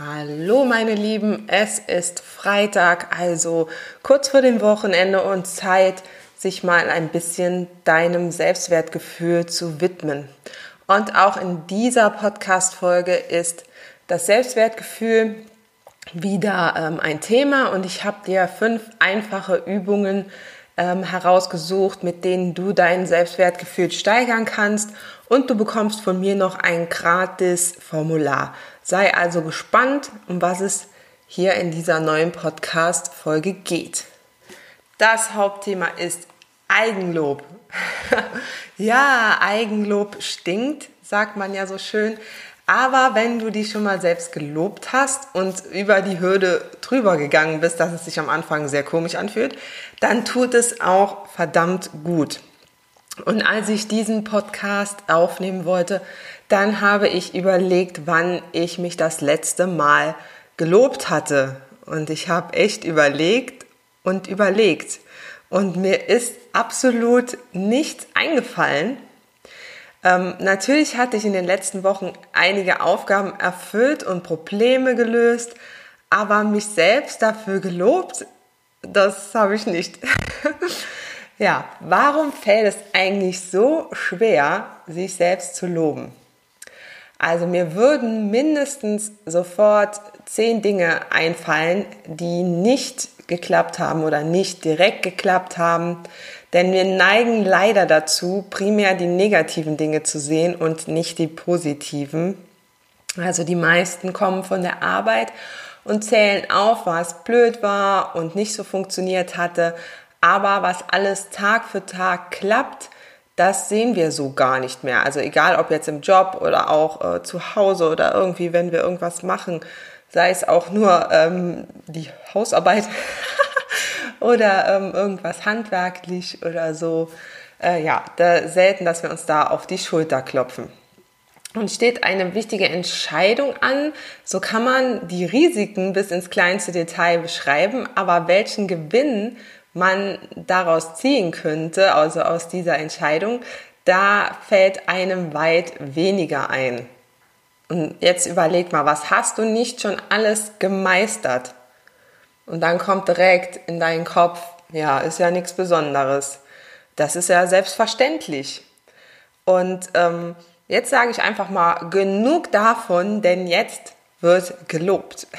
Hallo meine Lieben, es ist Freitag, also kurz vor dem Wochenende und Zeit, sich mal ein bisschen deinem Selbstwertgefühl zu widmen. Und auch in dieser Podcast-Folge ist das Selbstwertgefühl wieder ähm, ein Thema und ich habe dir fünf einfache Übungen ähm, herausgesucht, mit denen du dein Selbstwertgefühl steigern kannst und du bekommst von mir noch ein gratis Formular. Sei also gespannt, um was es hier in dieser neuen Podcast-Folge geht. Das Hauptthema ist Eigenlob. ja, Eigenlob stinkt, sagt man ja so schön. Aber wenn du dich schon mal selbst gelobt hast und über die Hürde drüber gegangen bist, dass es sich am Anfang sehr komisch anfühlt, dann tut es auch verdammt gut. Und als ich diesen Podcast aufnehmen wollte, dann habe ich überlegt, wann ich mich das letzte Mal gelobt hatte. Und ich habe echt überlegt und überlegt. Und mir ist absolut nichts eingefallen. Ähm, natürlich hatte ich in den letzten Wochen einige Aufgaben erfüllt und Probleme gelöst, aber mich selbst dafür gelobt, das habe ich nicht. ja, warum fällt es eigentlich so schwer, sich selbst zu loben? Also mir würden mindestens sofort zehn Dinge einfallen, die nicht geklappt haben oder nicht direkt geklappt haben. Denn wir neigen leider dazu, primär die negativen Dinge zu sehen und nicht die positiven. Also die meisten kommen von der Arbeit und zählen auf, was blöd war und nicht so funktioniert hatte. Aber was alles Tag für Tag klappt, das sehen wir so gar nicht mehr. Also egal ob jetzt im Job oder auch äh, zu Hause oder irgendwie, wenn wir irgendwas machen, sei es auch nur ähm, die Hausarbeit oder ähm, irgendwas handwerklich oder so. Äh, ja, da selten, dass wir uns da auf die Schulter klopfen. Und steht eine wichtige Entscheidung an, so kann man die Risiken bis ins kleinste Detail beschreiben, aber welchen Gewinn man daraus ziehen könnte, also aus dieser Entscheidung, da fällt einem weit weniger ein. Und jetzt überleg mal, was hast du nicht schon alles gemeistert? Und dann kommt direkt in deinen Kopf, ja, ist ja nichts Besonderes. Das ist ja selbstverständlich. Und ähm, jetzt sage ich einfach mal genug davon, denn jetzt wird gelobt.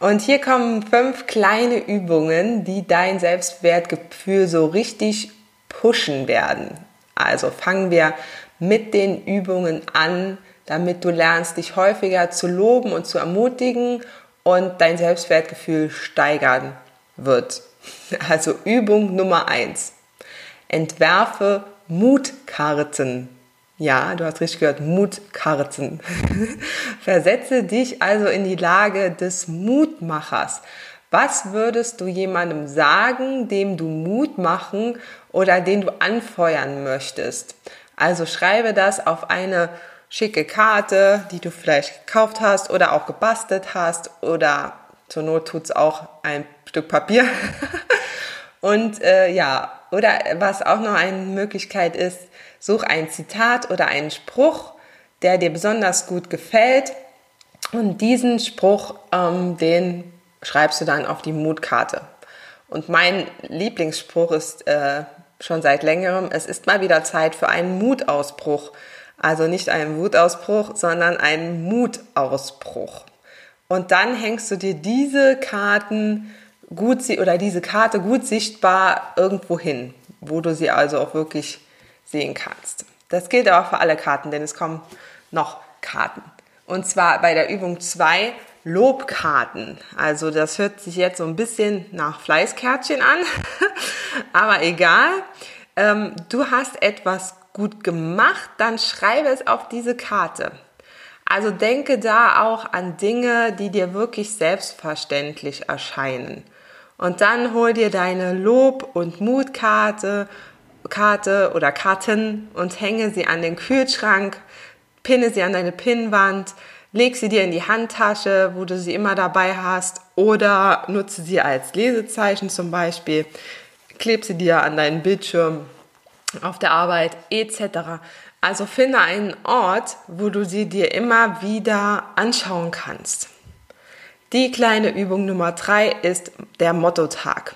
Und hier kommen fünf kleine Übungen, die dein Selbstwertgefühl so richtig pushen werden. Also fangen wir mit den Übungen an, damit du lernst, dich häufiger zu loben und zu ermutigen und dein Selbstwertgefühl steigern wird. Also Übung Nummer eins: Entwerfe Mutkarten. Ja, du hast richtig gehört, Mutkarten. Versetze dich also in die Lage des Mutmachers. Was würdest du jemandem sagen, dem du Mut machen oder den du anfeuern möchtest? Also schreibe das auf eine schicke Karte, die du vielleicht gekauft hast oder auch gebastelt hast oder zur Not tut's auch ein Stück Papier. Und äh, ja, oder was auch noch eine Möglichkeit ist, Such ein Zitat oder einen Spruch, der dir besonders gut gefällt und diesen Spruch, ähm, den schreibst du dann auf die Mutkarte. Und mein Lieblingsspruch ist äh, schon seit längerem, es ist mal wieder Zeit für einen Mutausbruch. Also nicht einen Wutausbruch, sondern einen Mutausbruch. Und dann hängst du dir diese Karten gut oder diese Karte gut sichtbar irgendwo hin, wo du sie also auch wirklich sehen kannst. Das gilt aber für alle Karten, denn es kommen noch Karten. Und zwar bei der Übung 2 Lobkarten. Also das hört sich jetzt so ein bisschen nach Fleißkärtchen an, aber egal. Ähm, du hast etwas gut gemacht, dann schreibe es auf diese Karte. Also denke da auch an Dinge, die dir wirklich selbstverständlich erscheinen. Und dann hol dir deine Lob- und Mutkarte Karte oder Karten und hänge sie an den Kühlschrank, pinne sie an deine Pinnwand, leg sie dir in die Handtasche, wo du sie immer dabei hast, oder nutze sie als Lesezeichen zum Beispiel, kleb sie dir an deinen Bildschirm auf der Arbeit etc. Also finde einen Ort, wo du sie dir immer wieder anschauen kannst. Die kleine Übung Nummer drei ist der Mottotag.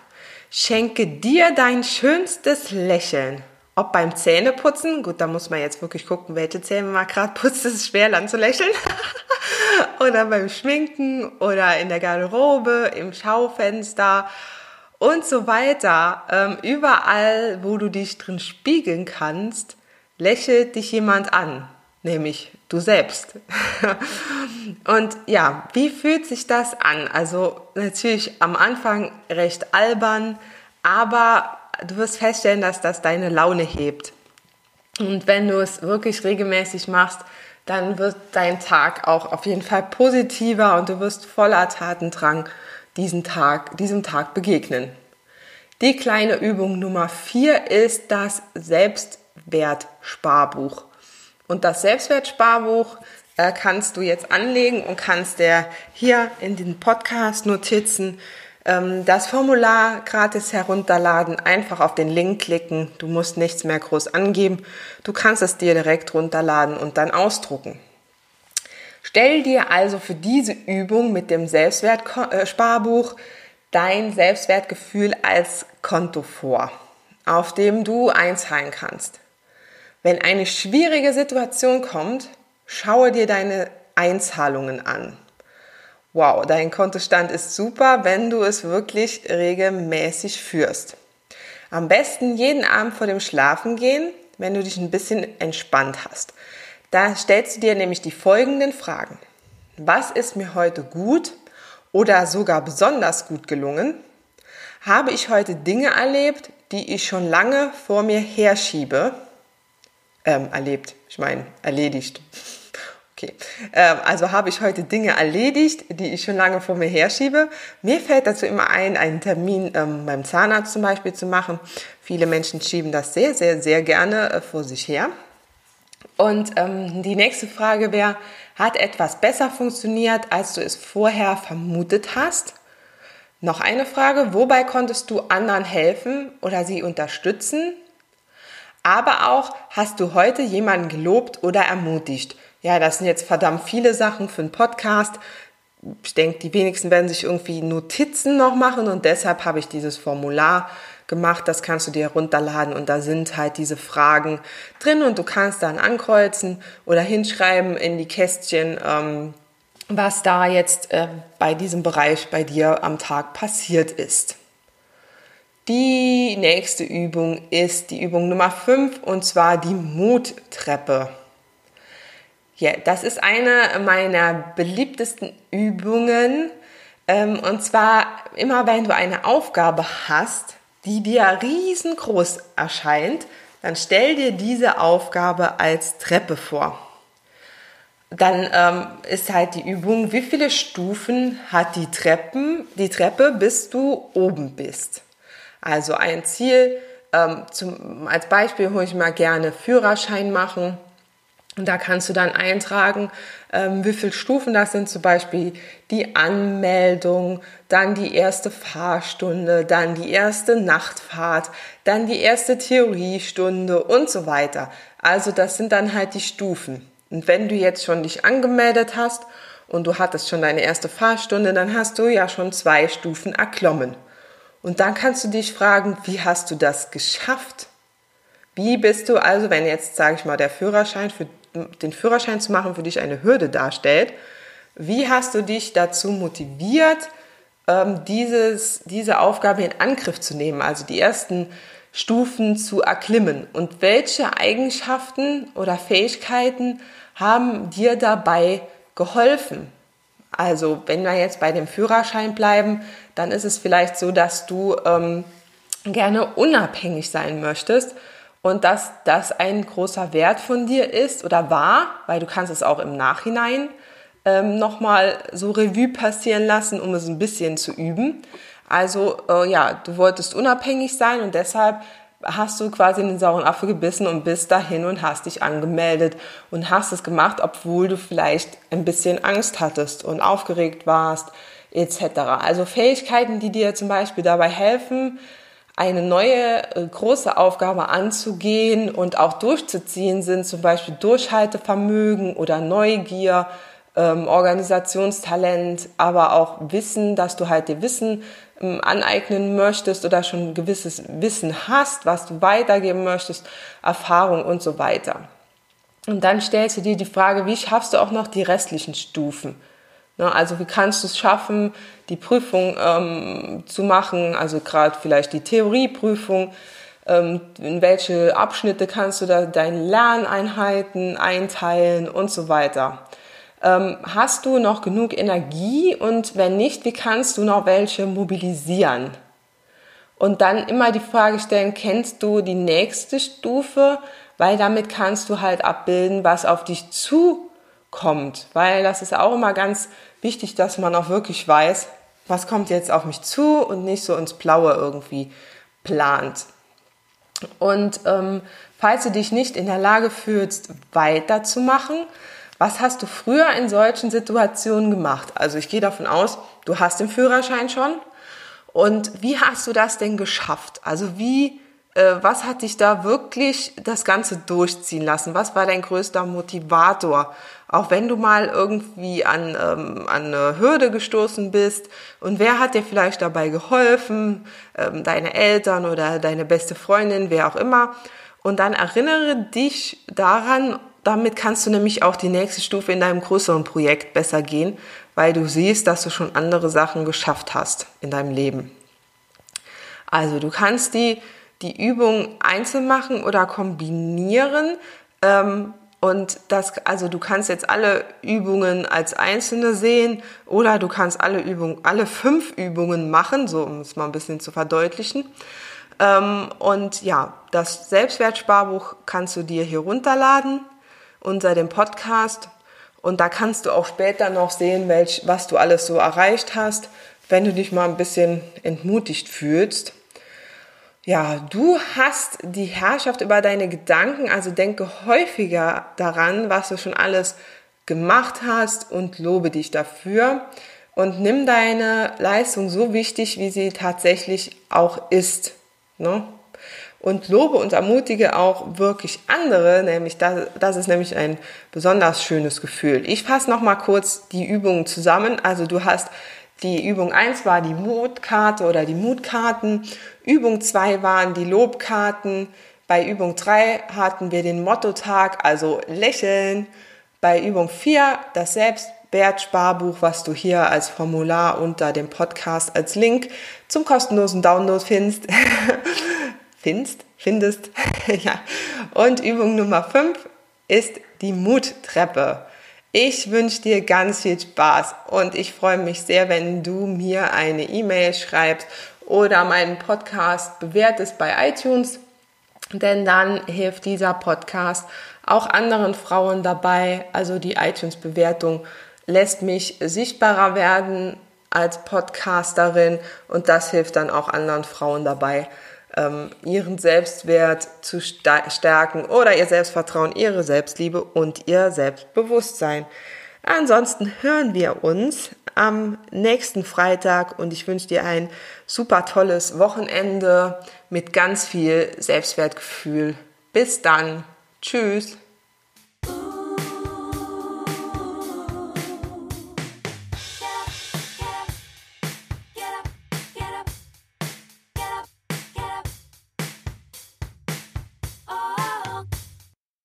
Schenke dir dein schönstes Lächeln. Ob beim Zähneputzen, gut, da muss man jetzt wirklich gucken, welche Zähne man gerade putzt, das ist schwer dann zu lächeln. oder beim Schminken oder in der Garderobe, im Schaufenster und so weiter. Ähm, überall, wo du dich drin spiegeln kannst, lächelt dich jemand an, nämlich du selbst. und ja, wie fühlt sich das an? Also natürlich am Anfang recht albern, aber du wirst feststellen, dass das deine Laune hebt. Und wenn du es wirklich regelmäßig machst, dann wird dein Tag auch auf jeden Fall positiver und du wirst voller Tatendrang diesen Tag, diesem Tag begegnen. Die kleine Übung Nummer vier ist das Selbstwertsparbuch. Und das Selbstwertsparbuch äh, kannst du jetzt anlegen und kannst dir hier in den Podcast-Notizen ähm, das Formular gratis herunterladen, einfach auf den Link klicken. Du musst nichts mehr groß angeben. Du kannst es dir direkt runterladen und dann ausdrucken. Stell dir also für diese Übung mit dem Selbstwertsparbuch dein Selbstwertgefühl als Konto vor, auf dem du einzahlen kannst. Wenn eine schwierige Situation kommt, schaue dir deine Einzahlungen an. Wow, dein Kontostand ist super, wenn du es wirklich regelmäßig führst. Am besten jeden Abend vor dem Schlafengehen, wenn du dich ein bisschen entspannt hast. Da stellst du dir nämlich die folgenden Fragen. Was ist mir heute gut oder sogar besonders gut gelungen? Habe ich heute Dinge erlebt, die ich schon lange vor mir herschiebe? ähm, erlebt. Ich meine, erledigt. Okay, ähm, also habe ich heute Dinge erledigt, die ich schon lange vor mir herschiebe. Mir fällt dazu immer ein, einen Termin ähm, beim Zahnarzt zum Beispiel zu machen. Viele Menschen schieben das sehr, sehr, sehr gerne äh, vor sich her. Und ähm, die nächste Frage wäre, hat etwas besser funktioniert, als du es vorher vermutet hast? Noch eine Frage, wobei konntest du anderen helfen oder sie unterstützen? aber auch, hast du heute jemanden gelobt oder ermutigt? Ja, das sind jetzt verdammt viele Sachen für einen Podcast. Ich denke, die wenigsten werden sich irgendwie Notizen noch machen und deshalb habe ich dieses Formular gemacht. Das kannst du dir runterladen und da sind halt diese Fragen drin und du kannst dann ankreuzen oder hinschreiben in die Kästchen, ähm, was da jetzt äh, bei diesem Bereich bei dir am Tag passiert ist. Die nächste Übung ist die Übung Nummer 5 und zwar die Muttreppe. Ja, das ist eine meiner beliebtesten Übungen. Ähm, und zwar immer, wenn du eine Aufgabe hast, die dir riesengroß erscheint, dann stell dir diese Aufgabe als Treppe vor. Dann ähm, ist halt die Übung, wie viele Stufen hat die Treppen, die Treppe, bis du oben bist. Also ein Ziel, ähm, zum, als Beispiel hole ich mal gerne Führerschein machen. Und da kannst du dann eintragen, ähm, wie viele Stufen das sind, zum Beispiel die Anmeldung, dann die erste Fahrstunde, dann die erste Nachtfahrt, dann die erste Theoriestunde und so weiter. Also das sind dann halt die Stufen. Und wenn du jetzt schon dich angemeldet hast und du hattest schon deine erste Fahrstunde, dann hast du ja schon zwei Stufen erklommen. Und dann kannst du dich fragen, wie hast du das geschafft? Wie bist du also, wenn jetzt, sage ich mal, der Führerschein für den Führerschein zu machen für dich eine Hürde darstellt, wie hast du dich dazu motiviert, ähm, dieses, diese Aufgabe in Angriff zu nehmen, also die ersten Stufen zu erklimmen? Und welche Eigenschaften oder Fähigkeiten haben dir dabei geholfen? Also wenn wir jetzt bei dem Führerschein bleiben, dann ist es vielleicht so, dass du ähm, gerne unabhängig sein möchtest und dass das ein großer Wert von dir ist oder war, weil du kannst es auch im Nachhinein ähm, nochmal so Revue passieren lassen, um es ein bisschen zu üben. Also äh, ja, du wolltest unabhängig sein und deshalb hast du quasi in den sauren Apfel gebissen und bist dahin und hast dich angemeldet und hast es gemacht, obwohl du vielleicht ein bisschen Angst hattest und aufgeregt warst etc. Also Fähigkeiten, die dir zum Beispiel dabei helfen, eine neue äh, große Aufgabe anzugehen und auch durchzuziehen, sind zum Beispiel Durchhaltevermögen oder Neugier, ähm, Organisationstalent, aber auch Wissen, dass du halt dir Wissen ähm, aneignen möchtest oder schon ein gewisses Wissen hast, was du weitergeben möchtest, Erfahrung und so weiter. Und dann stellst du dir die Frage, wie schaffst du auch noch die restlichen Stufen? Ne, also wie kannst du es schaffen, die Prüfung ähm, zu machen, also gerade vielleicht die Theorieprüfung, ähm, in welche Abschnitte kannst du da deine Lerneinheiten einteilen und so weiter. Ähm, hast du noch genug Energie und wenn nicht, wie kannst du noch welche mobilisieren? Und dann immer die Frage stellen, kennst du die nächste Stufe? Weil damit kannst du halt abbilden, was auf dich zukommt. Weil das ist auch immer ganz wichtig, dass man auch wirklich weiß, was kommt jetzt auf mich zu und nicht so ins Blaue irgendwie plant. Und ähm, falls du dich nicht in der Lage fühlst, weiterzumachen, was hast du früher in solchen Situationen gemacht? Also ich gehe davon aus, du hast den Führerschein schon. Und wie hast du das denn geschafft? Also wie, was hat dich da wirklich das Ganze durchziehen lassen? Was war dein größter Motivator? Auch wenn du mal irgendwie an, ähm, an eine Hürde gestoßen bist und wer hat dir vielleicht dabei geholfen? Ähm, deine Eltern oder deine beste Freundin, wer auch immer. Und dann erinnere dich daran, damit kannst du nämlich auch die nächste Stufe in deinem größeren Projekt besser gehen, weil du siehst, dass du schon andere Sachen geschafft hast in deinem Leben. Also du kannst die, die Übung einzeln machen oder kombinieren. Ähm, und das, also du kannst jetzt alle Übungen als einzelne sehen oder du kannst alle Übungen, alle fünf Übungen machen, so um es mal ein bisschen zu verdeutlichen. Ähm, und ja, das Selbstwertsparbuch kannst du dir hier runterladen unter dem Podcast. Und da kannst du auch später noch sehen, welch, was du alles so erreicht hast, wenn du dich mal ein bisschen entmutigt fühlst. Ja, du hast die Herrschaft über deine Gedanken, also denke häufiger daran, was du schon alles gemacht hast und lobe dich dafür und nimm deine Leistung so wichtig, wie sie tatsächlich auch ist. Ne? Und lobe und ermutige auch wirklich andere, nämlich das, das ist nämlich ein besonders schönes Gefühl. Ich fasse nochmal kurz die Übungen zusammen. Also du hast die Übung 1 war die Mutkarte oder die Mutkarten. Übung 2 waren die Lobkarten. Bei Übung 3 hatten wir den Mottotag, also lächeln. Bei Übung 4 das Selbstwertsparbuch, was du hier als Formular unter dem Podcast als Link zum kostenlosen Download findest. findest, findest. ja. Und Übung Nummer 5 ist die Muttreppe. Ich wünsche dir ganz viel Spaß und ich freue mich sehr, wenn du mir eine E-Mail schreibst oder meinen Podcast bewertest bei iTunes, denn dann hilft dieser Podcast auch anderen Frauen dabei. Also die iTunes-Bewertung lässt mich sichtbarer werden als Podcasterin und das hilft dann auch anderen Frauen dabei, ähm, ihren Selbstwert zu stärken oder ihr Selbstvertrauen, ihre Selbstliebe und ihr Selbstbewusstsein. Ansonsten hören wir uns am nächsten Freitag und ich wünsche dir ein super tolles Wochenende mit ganz viel Selbstwertgefühl. Bis dann. Tschüss.